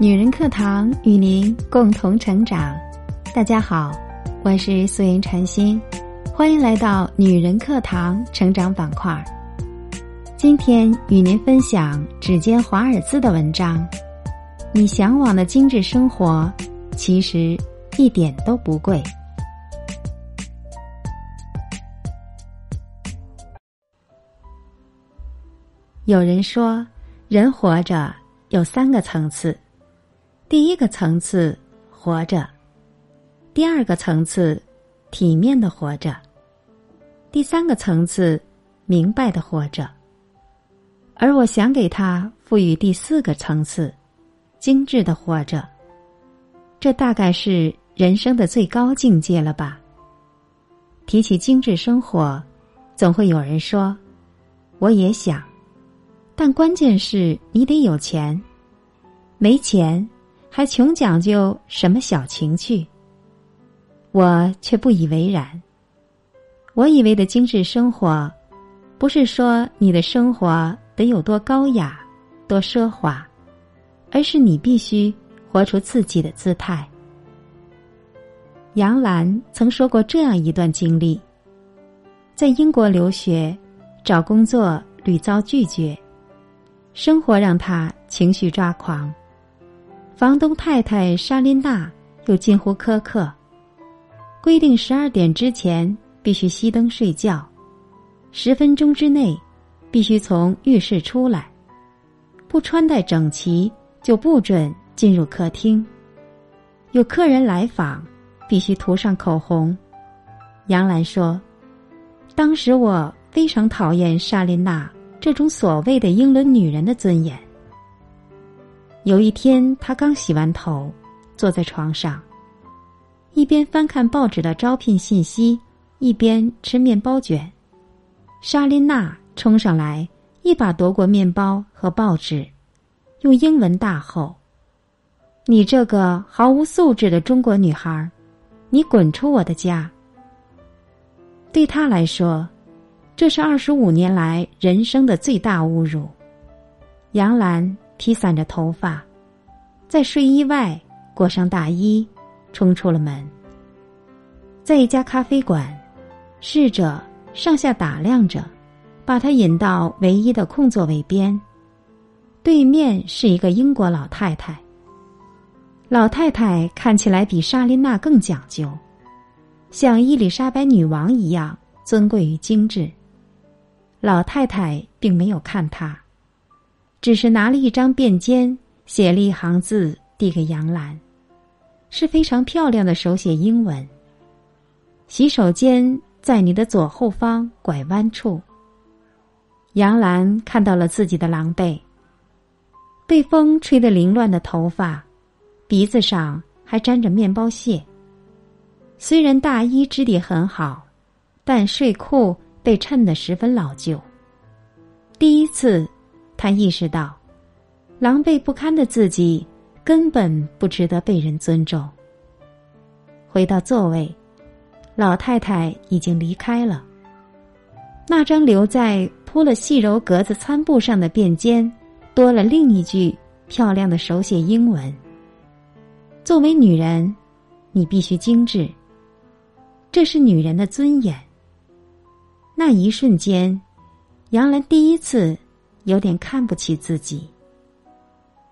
女人课堂与您共同成长。大家好，我是素颜禅心，欢迎来到女人课堂成长板块。今天与您分享指尖华尔兹的文章。你向往的精致生活，其实一点都不贵。有人说，人活着有三个层次：第一个层次活着，第二个层次体面的活着，第三个层次明白的活着。而我想给他赋予第四个层次，精致的活着。这大概是人生的最高境界了吧？提起精致生活，总会有人说：“我也想。”但关键是你得有钱，没钱还穷讲究什么小情趣？我却不以为然。我以为的精致生活，不是说你的生活得有多高雅、多奢华，而是你必须活出自己的姿态。杨澜曾说过这样一段经历：在英国留学，找工作屡遭拒绝。生活让他情绪抓狂，房东太太莎琳娜又近乎苛刻，规定十二点之前必须熄灯睡觉，十分钟之内必须从浴室出来，不穿戴整齐就不准进入客厅，有客人来访必须涂上口红。杨澜说：“当时我非常讨厌莎琳娜。”这种所谓的英伦女人的尊严。有一天，他刚洗完头，坐在床上，一边翻看报纸的招聘信息，一边吃面包卷。莎琳娜冲上来，一把夺过面包和报纸，用英文大吼：“你这个毫无素质的中国女孩，你滚出我的家！”对她来说。这是二十五年来人生的最大侮辱。杨澜披散着头发，在睡衣外裹上大衣，冲出了门。在一家咖啡馆，侍者上下打量着，把他引到唯一的空座位边。对面是一个英国老太太。老太太看起来比莎琳娜更讲究，像伊丽莎白女王一样尊贵与精致。老太太并没有看他，只是拿了一张便笺，写了一行字递给杨澜，是非常漂亮的手写英文。洗手间在你的左后方拐弯处。杨澜看到了自己的狼狈，被风吹得凌乱的头发，鼻子上还沾着面包屑。虽然大衣质地很好，但睡裤。被衬得十分老旧。第一次，他意识到，狼狈不堪的自己根本不值得被人尊重。回到座位，老太太已经离开了。那张留在铺了细柔格子餐布上的便笺，多了另一句漂亮的手写英文：“作为女人，你必须精致。这是女人的尊严。”那一瞬间，杨澜第一次有点看不起自己。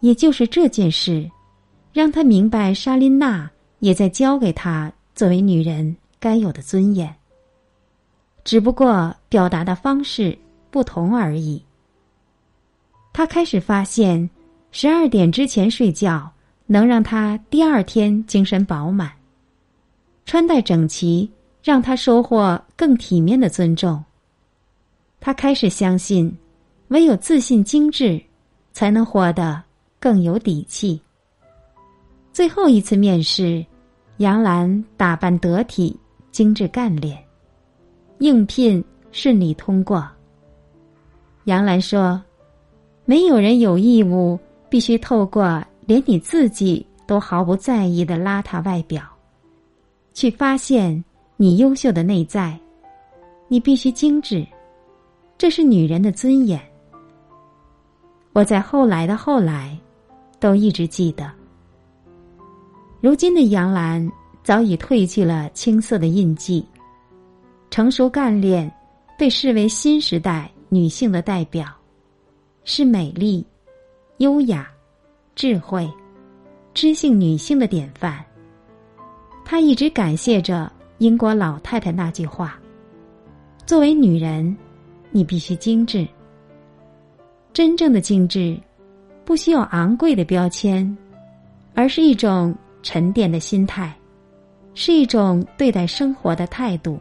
也就是这件事，让他明白莎琳娜也在教给他作为女人该有的尊严。只不过表达的方式不同而已。他开始发现，十二点之前睡觉能让他第二天精神饱满，穿戴整齐。让他收获更体面的尊重。他开始相信，唯有自信精致，才能活得更有底气。最后一次面试，杨澜打扮得体、精致干练，应聘顺利通过。杨澜说：“没有人有义务必须透过连你自己都毫不在意的邋遢外表，去发现。”你优秀的内在，你必须精致，这是女人的尊严。我在后来的后来，都一直记得。如今的杨澜早已褪去了青涩的印记，成熟干练，被视为新时代女性的代表，是美丽、优雅、智慧、知性女性的典范。她一直感谢着英国老太太那句话：“作为女人，你必须精致。真正的精致，不需要昂贵的标签，而是一种沉淀的心态，是一种对待生活的态度。”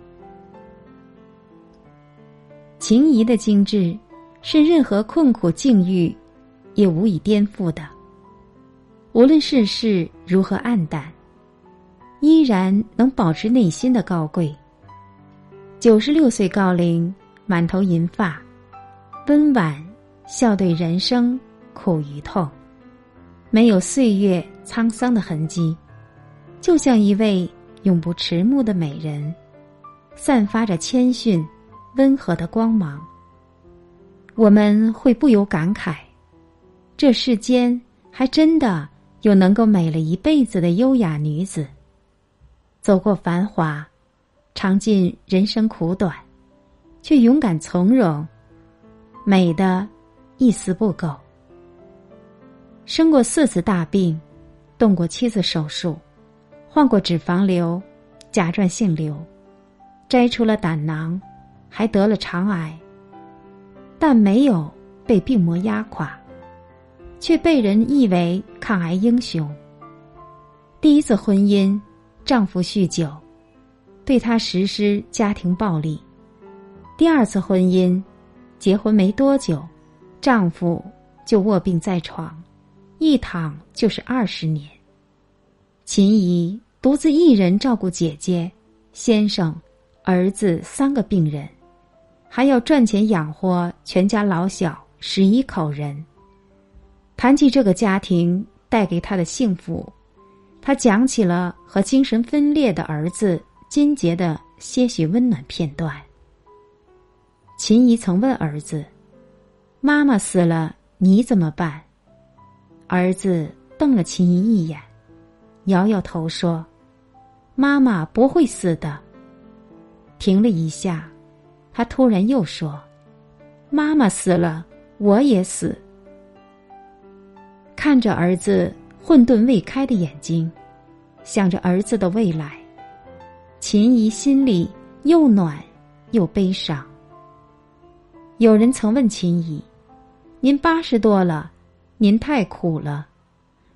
秦怡的精致，是任何困苦境遇也无以颠覆的。无论世事如何暗淡。依然能保持内心的高贵。九十六岁高龄，满头银发，温婉笑对人生苦与痛，没有岁月沧桑的痕迹，就像一位永不迟暮的美人，散发着谦逊、温和的光芒。我们会不由感慨：这世间还真的有能够美了一辈子的优雅女子。走过繁华，尝尽人生苦短，却勇敢从容，美的一丝不苟。生过四次大病，动过七次手术，患过脂肪瘤、甲状腺瘤，摘出了胆囊，还得了肠癌，但没有被病魔压垮，却被人誉为抗癌英雄。第一次婚姻。丈夫酗酒，对她实施家庭暴力。第二次婚姻，结婚没多久，丈夫就卧病在床，一躺就是二十年。秦姨独自一人照顾姐姐、先生、儿子三个病人，还要赚钱养活全家老小十一口人。谈起这个家庭带给她的幸福。他讲起了和精神分裂的儿子金杰的些许温暖片段。秦姨曾问儿子：“妈妈死了，你怎么办？”儿子瞪了秦姨一眼，摇摇头说：“妈妈不会死的。”停了一下，他突然又说：“妈妈死了，我也死。”看着儿子。混沌未开的眼睛，想着儿子的未来，秦姨心里又暖又悲伤。有人曾问秦姨：“您八十多了，您太苦了，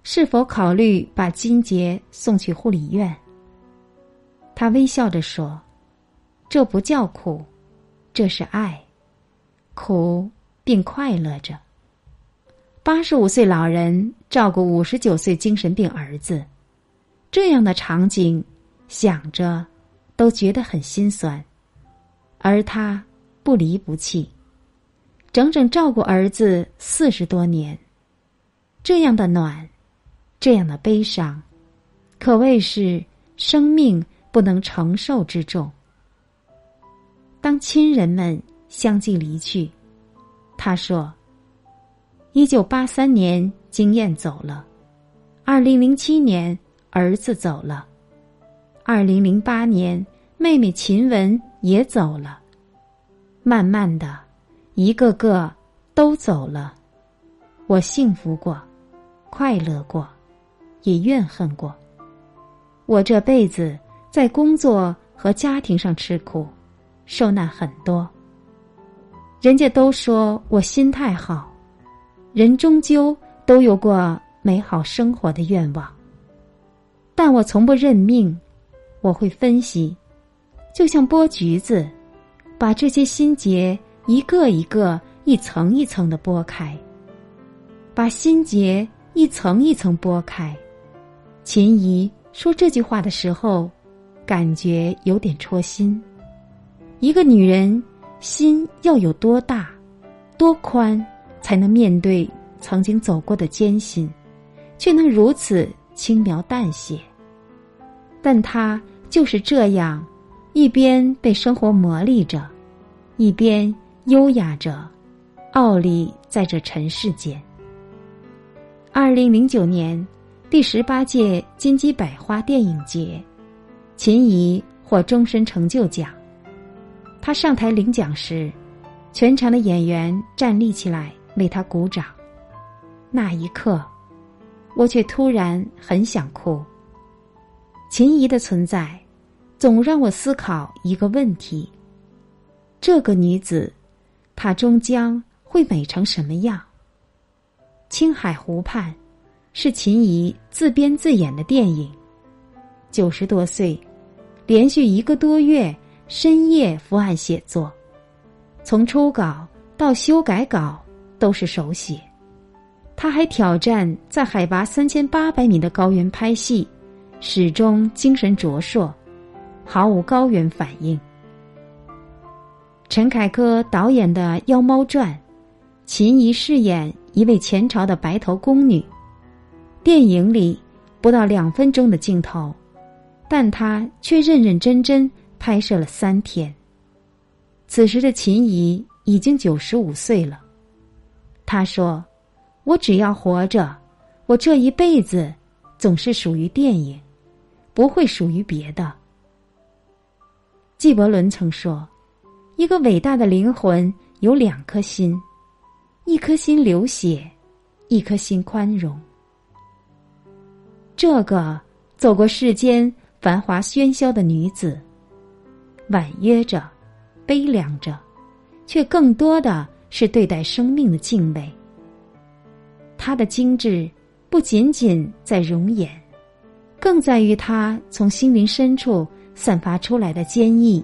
是否考虑把金杰送去护理院？”他微笑着说：“这不叫苦，这是爱，苦并快乐着。”八十五岁老人照顾五十九岁精神病儿子，这样的场景，想着都觉得很心酸。而他不离不弃，整整照顾儿子四十多年，这样的暖，这样的悲伤，可谓是生命不能承受之重。当亲人们相继离去，他说。一九八三年，经验走了；二零零七年，儿子走了；二零零八年，妹妹秦雯也走了。慢慢的，一个个都走了。我幸福过，快乐过，也怨恨过。我这辈子在工作和家庭上吃苦，受难很多。人家都说我心态好。人终究都有过美好生活的愿望，但我从不认命。我会分析，就像剥橘子，把这些心结一个一个、一层一层的剥开，把心结一层一层剥开。秦怡说这句话的时候，感觉有点戳心。一个女人心要有多大，多宽？才能面对曾经走过的艰辛，却能如此轻描淡写。但他就是这样，一边被生活磨砺着，一边优雅着，傲立在这尘世间。二零零九年第十八届金鸡百花电影节，秦怡获终身成就奖。他上台领奖时，全场的演员站立起来为他鼓掌。那一刻，我却突然很想哭。秦怡的存在，总让我思考一个问题：这个女子，她终将会美成什么样？青海湖畔，是秦怡自编自演的电影。九十多岁，连续一个多月深夜伏案写作，从初稿到修改稿都是手写。他还挑战在海拔三千八百米的高原拍戏。始终精神矍铄，毫无高原反应。陈凯歌导演的《妖猫传》，秦怡饰演一位前朝的白头宫女。电影里不到两分钟的镜头，但他却认认真真拍摄了三天。此时的秦怡已经九十五岁了。他说：“我只要活着，我这一辈子总是属于电影。”不会属于别的。纪伯伦曾说：“一个伟大的灵魂有两颗心，一颗心流血，一颗心宽容。”这个走过世间繁华喧嚣的女子，婉约着，悲凉着，却更多的是对待生命的敬畏。她的精致不仅仅在容颜。更在于他从心灵深处散发出来的坚毅、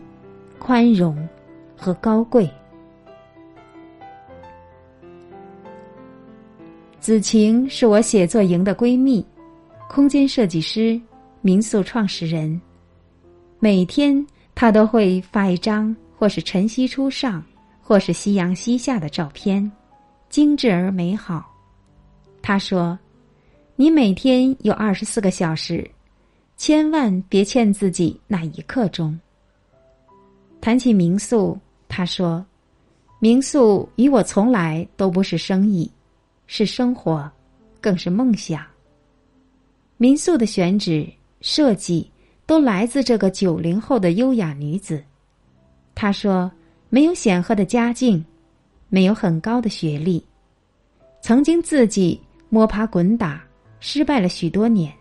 宽容和高贵。子晴是我写作营的闺蜜，空间设计师、民宿创始人。每天她都会发一张或是晨曦初上，或是夕阳西下的照片，精致而美好。她说。你每天有二十四个小时，千万别欠自己那一刻钟。谈起民宿，他说：“民宿与我从来都不是生意，是生活，更是梦想。”民宿的选址、设计都来自这个九零后的优雅女子。她说：“没有显赫的家境，没有很高的学历，曾经自己摸爬滚打。”失败了许多年，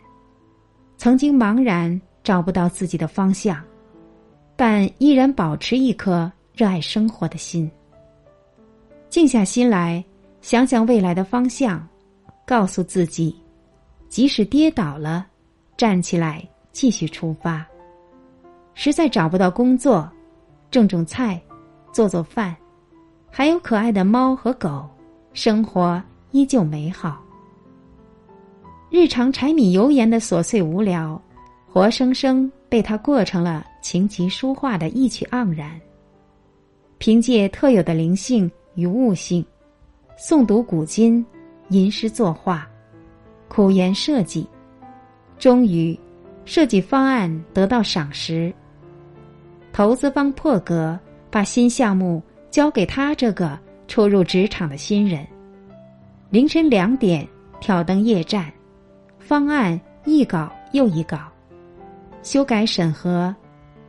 曾经茫然找不到自己的方向，但依然保持一颗热爱生活的心。静下心来，想想未来的方向，告诉自己，即使跌倒了，站起来继续出发。实在找不到工作，种种菜，做做饭，还有可爱的猫和狗，生活依旧美好。日常柴米油盐的琐碎无聊，活生生被他过成了琴棋书画的意趣盎然。凭借特有的灵性与悟性，诵读古今，吟诗作画，苦研设计，终于设计方案得到赏识。投资方破格把新项目交给他这个初入职场的新人。凌晨两点挑灯夜战。方案一稿又一稿，修改审核，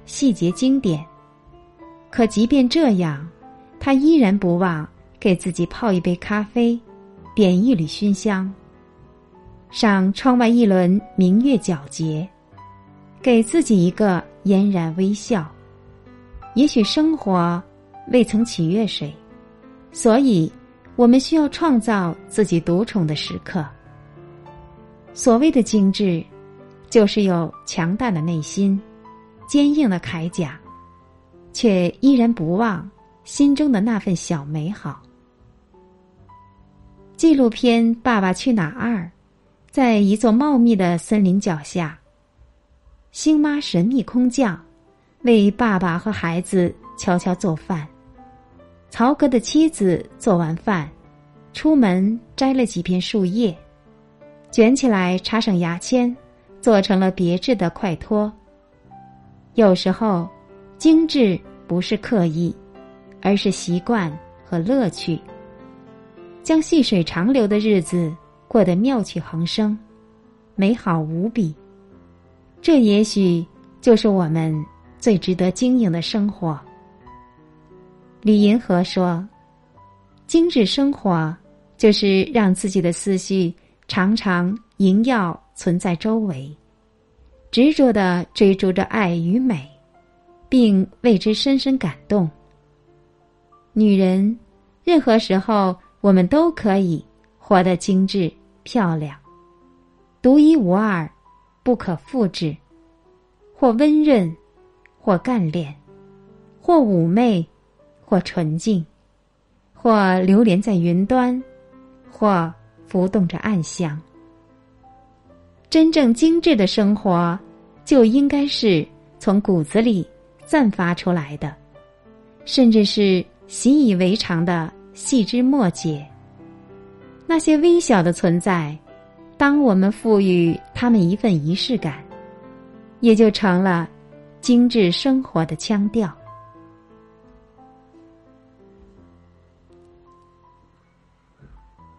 细节经典。可即便这样，他依然不忘给自己泡一杯咖啡，点一缕熏香，赏窗外一轮明月皎洁，给自己一个嫣然微笑。也许生活未曾取悦谁，所以我们需要创造自己独宠的时刻。所谓的精致，就是有强大的内心、坚硬的铠甲，却依然不忘心中的那份小美好。纪录片《爸爸去哪儿二》在一座茂密的森林脚下，星妈神秘空降，为爸爸和孩子悄悄做饭。曹格的妻子做完饭，出门摘了几片树叶。卷起来，插上牙签，做成了别致的快托。有时候，精致不是刻意，而是习惯和乐趣。将细水长流的日子过得妙趣横生，美好无比。这也许就是我们最值得经营的生活。李银河说：“精致生活就是让自己的思绪常常萦绕存在周围，执着的追逐着爱与美，并为之深深感动。女人，任何时候我们都可以活得精致漂亮，独一无二，不可复制，或温润，或干练，或妩媚。”或纯净，或流连在云端，或浮动着暗香。真正精致的生活，就应该是从骨子里散发出来的，甚至是习以为常的细枝末节。那些微小的存在，当我们赋予他们一份仪式感，也就成了精致生活的腔调。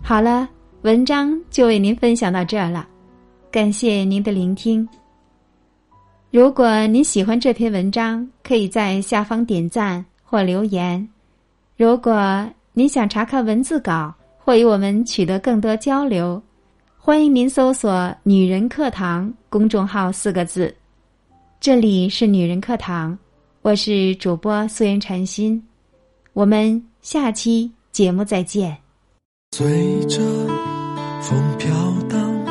好了，文章就为您分享到这儿了，感谢您的聆听。如果您喜欢这篇文章，可以在下方点赞或留言。如果您想查看文字稿或与我们取得更多交流，欢迎您搜索“女人课堂”公众号四个字。这里是女人课堂，我是主播素颜禅心，我们下期节目再见。随着风飘荡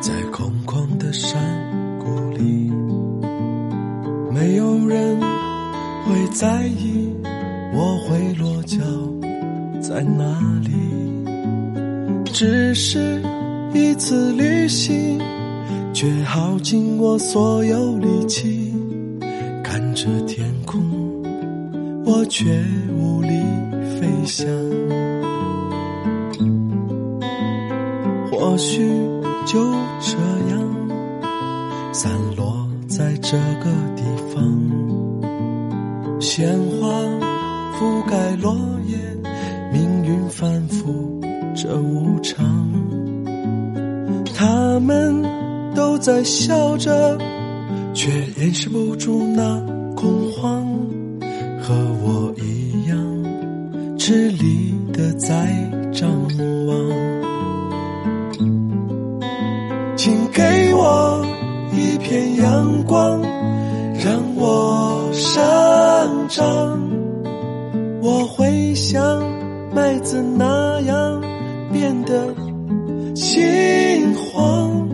在空旷的山，没有人会在意我会落脚在哪里。只是一次旅行，却耗尽我所有力气。看着天空，我却无力飞翔。或许就这样散落在这个地方，鲜花覆盖落叶，命运反复这无常。他们都在笑着，却掩饰不住那恐慌，和我一样吃力的在点阳光让我生长，我会像麦子那样变得金黄。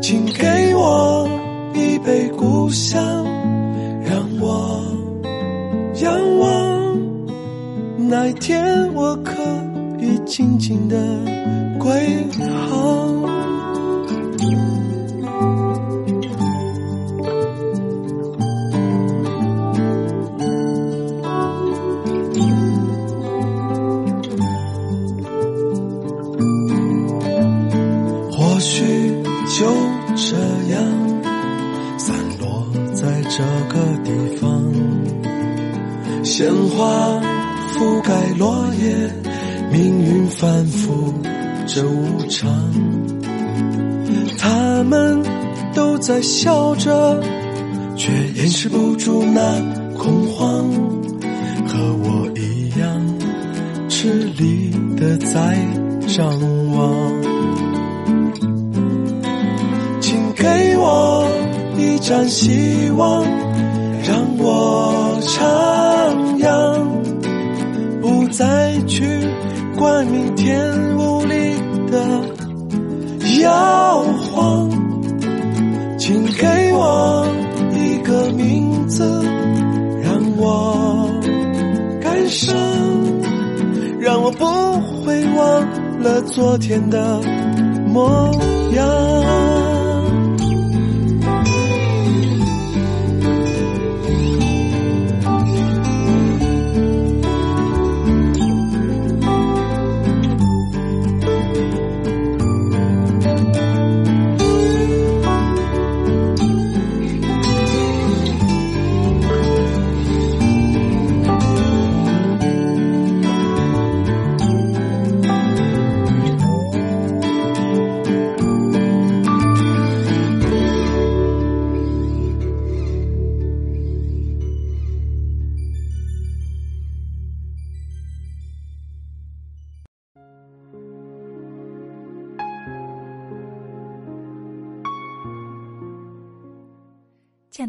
请给我一杯故乡，让我仰望。那一天，我可以静静的归航。或许就这样散落在这个地方鲜花覆盖落叶，命运反复这无常。他们都在笑着，却掩饰不住那恐慌。和我一样，吃力的在张望。一盏希望，让我徜徉，不。再去管明天无力的摇晃，请给我一个名字，让我感伤，让我不会忘了昨天的模样。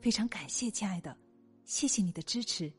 非常感谢，亲爱的，谢谢你的支持。